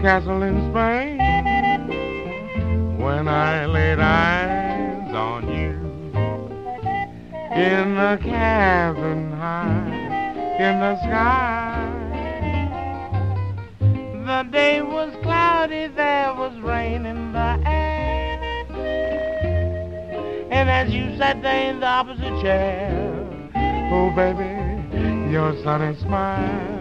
castle in Spain when I laid eyes on you in the cabin high in the sky. The day was cloudy, there was rain in the air, and as you sat there in the opposite chair, oh baby, your sunny smile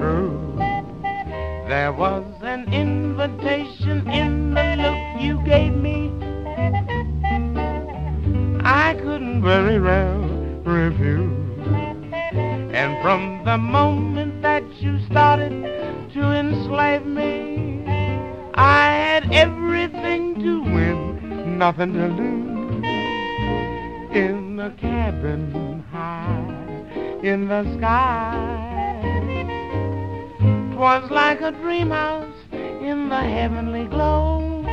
There was an invitation in the look you gave me. I couldn't very well refuse. And from the moment that you started to enslave me, I had everything to win, nothing to lose. In the cabin high in the sky was like a dream house in the heavenly glow.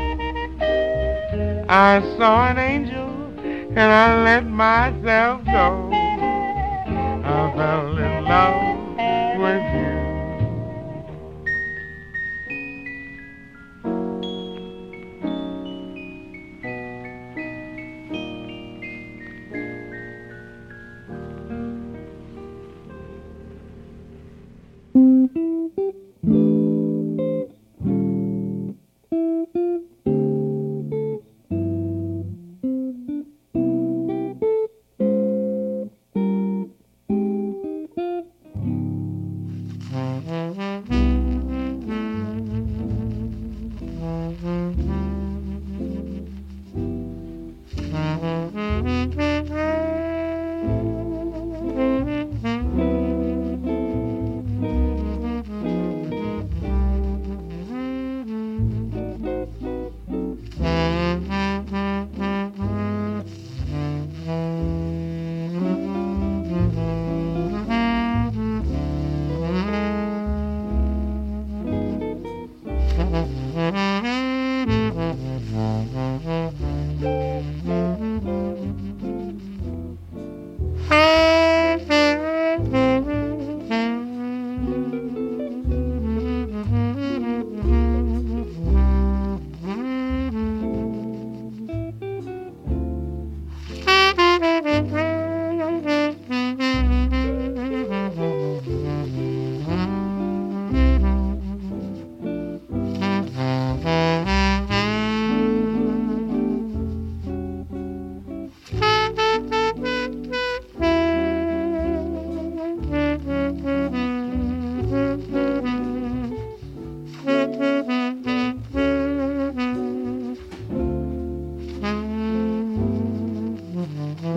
I saw an angel and I let myself go. I fell in love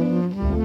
Mm-hmm.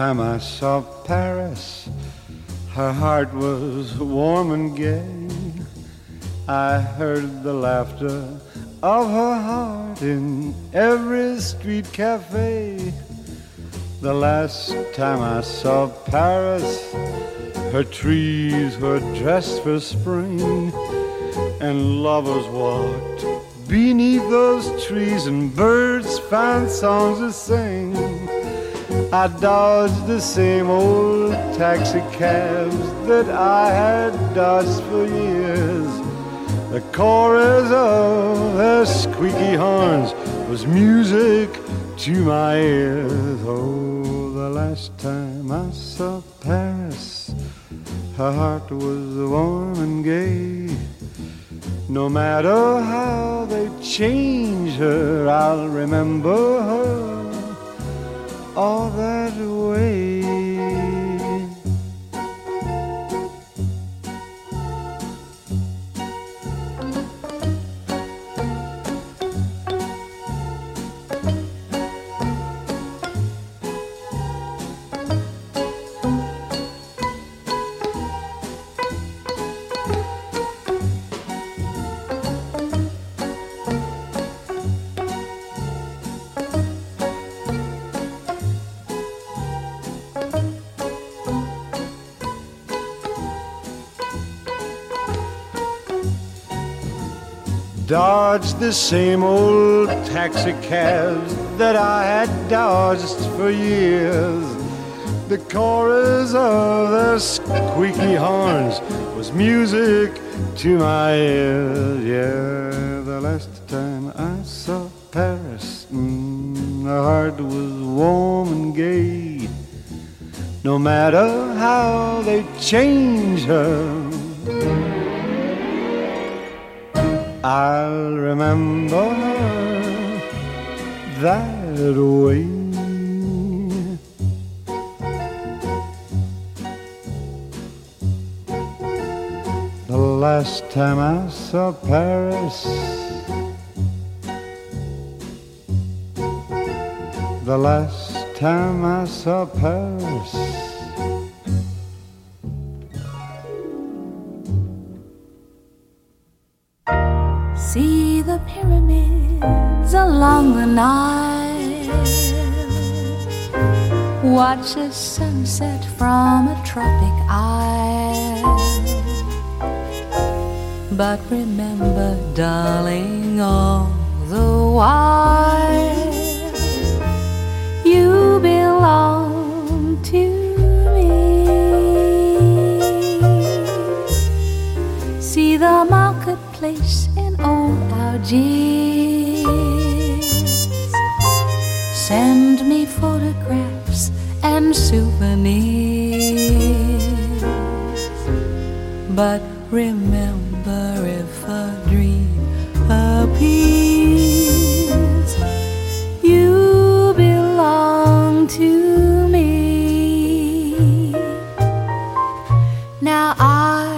Time I saw Paris, her heart was warm and gay. I heard the laughter of her heart in every street cafe. The last time I saw Paris, her trees were dressed for spring, and lovers walked beneath those trees, and birds found songs to sing. I dodged the same old taxi cabs that I had dodged for years. The chorus of their squeaky horns was music to my ears. Oh, the last time I saw Paris, her heart was warm and gay. No matter how they change her, I'll remember her all that way. Dodged the same old taxi cabs that I had dodged for years. The chorus of their squeaky horns was music to my ears. Yeah, the last time I saw Paris, mm, the heart was warm and gay. No matter how they change her I'll remember that way. The last time I saw Paris, the last time I saw Paris. Along the Nile. Watch a sunset from a tropic isle. But remember, darling, all the while you belong to me. See the old Send me photographs and souvenirs. But remember if a dream appears, you belong to me. Now I'll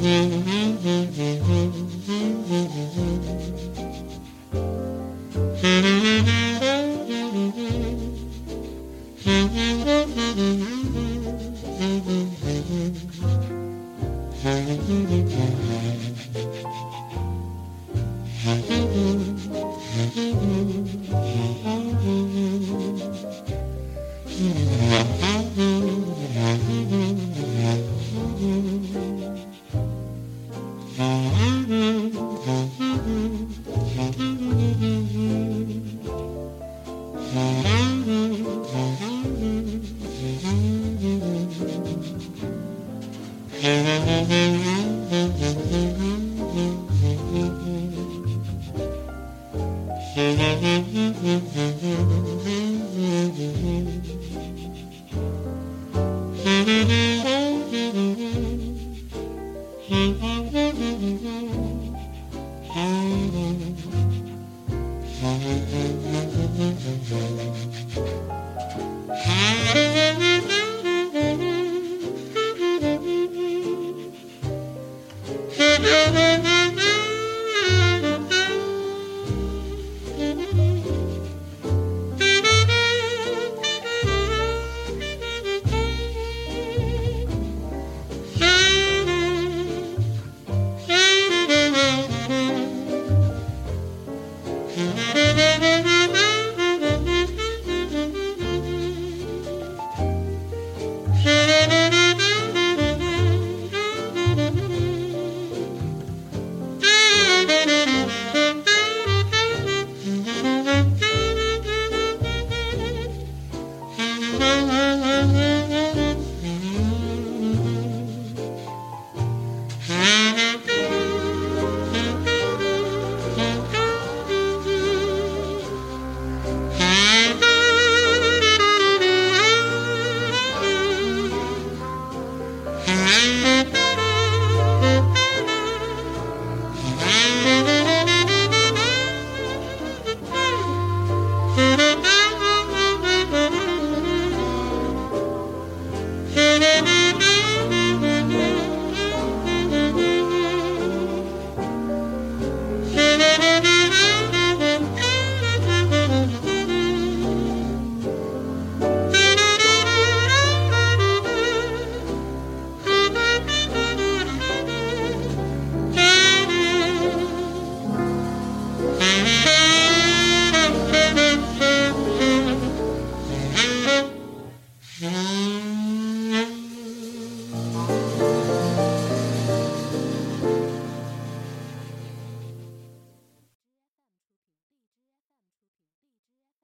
Mm-hmm.